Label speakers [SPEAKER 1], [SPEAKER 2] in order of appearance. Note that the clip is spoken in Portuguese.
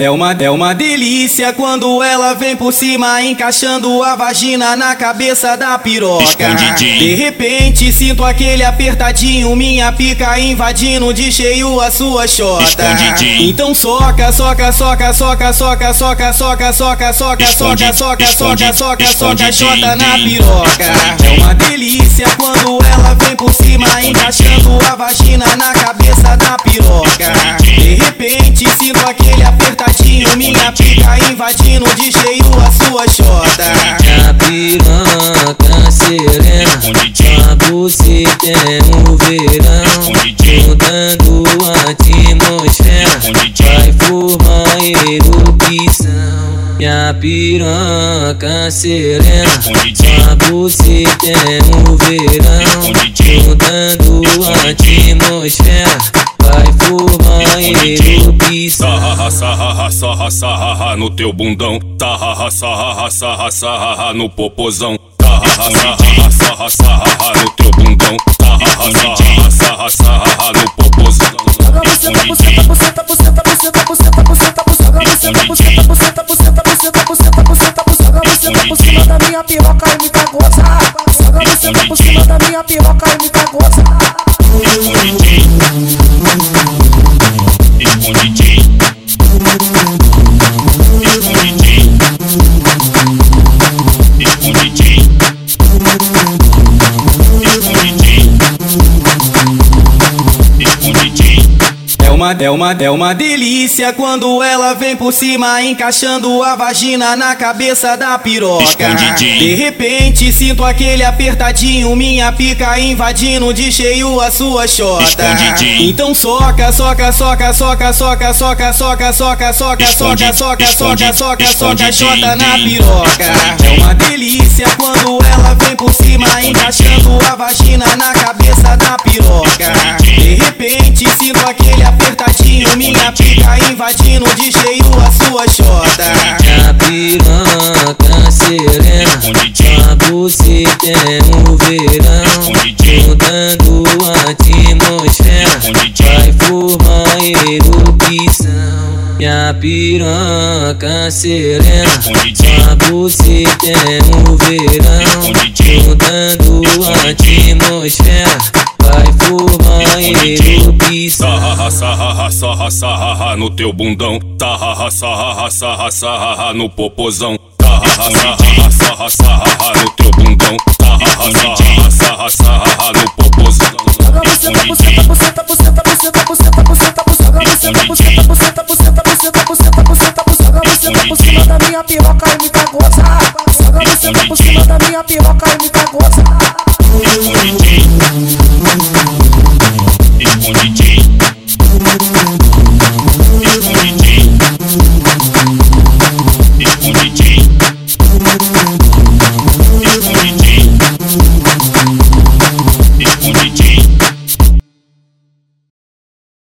[SPEAKER 1] É uma, é uma delícia quando ela vem por cima, encaixando a vagina na cabeça da piroca.
[SPEAKER 2] Escondidinho.
[SPEAKER 1] De repente sinto aquele apertadinho, minha pica invadindo de cheio a sua chota.
[SPEAKER 2] Escondidinho.
[SPEAKER 1] Então soca, soca, soca, soca, soca, soca, soca, soca, soca, soca, soca, soca, soca, soca, chota na piroca. É uma delícia quando ela vem por cima, encaixando a vagina na cabeça da piroca. De repente sinto aquele apertadinho, minha pica invadindo de cheio a sua chota.
[SPEAKER 3] A piroca serena Pra você tem um verão Mudando a atmosfera Vai formar erupção E a piroca serena Pra você tem um verão Mudando a atmosfera Vai formar erupção
[SPEAKER 2] Sarra, sarra, sarra, sarra no teu bundão. Sarra, sarra, sarra, sarra no popozão. Sarra, sarra, sarra, sarra no teu bundão. Sarra, sarra, sarra, sarra no popozão.
[SPEAKER 4] Joga você tá buceta, buceta, buceta, buceta, buceta, buceta, buceta, joga você tá buceta, buceta, buceta, buceta, buceta, buceta, buceta, joga você tá por cima da minha piroca e me tá gozar. Joga você tá por cima da minha piroca e me tá
[SPEAKER 1] uma, é uma, é uma delícia quando ela vem por cima, encaixando a vagina na cabeça da piroca.
[SPEAKER 2] Escondidinho.
[SPEAKER 1] De repente sinto aquele apertadinho, minha pica invadindo de cheio a sua chota.
[SPEAKER 2] Escondidinho.
[SPEAKER 1] Então soca, soca, soca, soca, soca, soca, soca, soca, soca, soca, soca, soca, soca, soca, chota na piroca. É uma delícia quando ela vem por cima, encaixando a vagina na cabeça da piroca. De repente sinto aquele minha pica invadindo de cheio a sua chota.
[SPEAKER 3] A piroca serena Pra você tem um verão Mudando a atmosfera Vai formar erupção E a piroca serena Pra você tem um verão Mudando a atmosfera
[SPEAKER 2] Sarra, sarra, sarra, sarra no teu bundão. Sarra, sarra, sarra, sarra no popozão. Sarra, sarra, sarra, sarra no teu bundão. Sarra, sarra, sarra, sarra no popozão.
[SPEAKER 4] Joga você tá buceta, buceta, buceta, buceta, buceta, buceta, joga você tá buceta, buceta, buceta, buceta, buceta, buceta, buceta, joga você tá por cima da minha piroca e me tá. Joga você tá por cima da minha piroca e me tá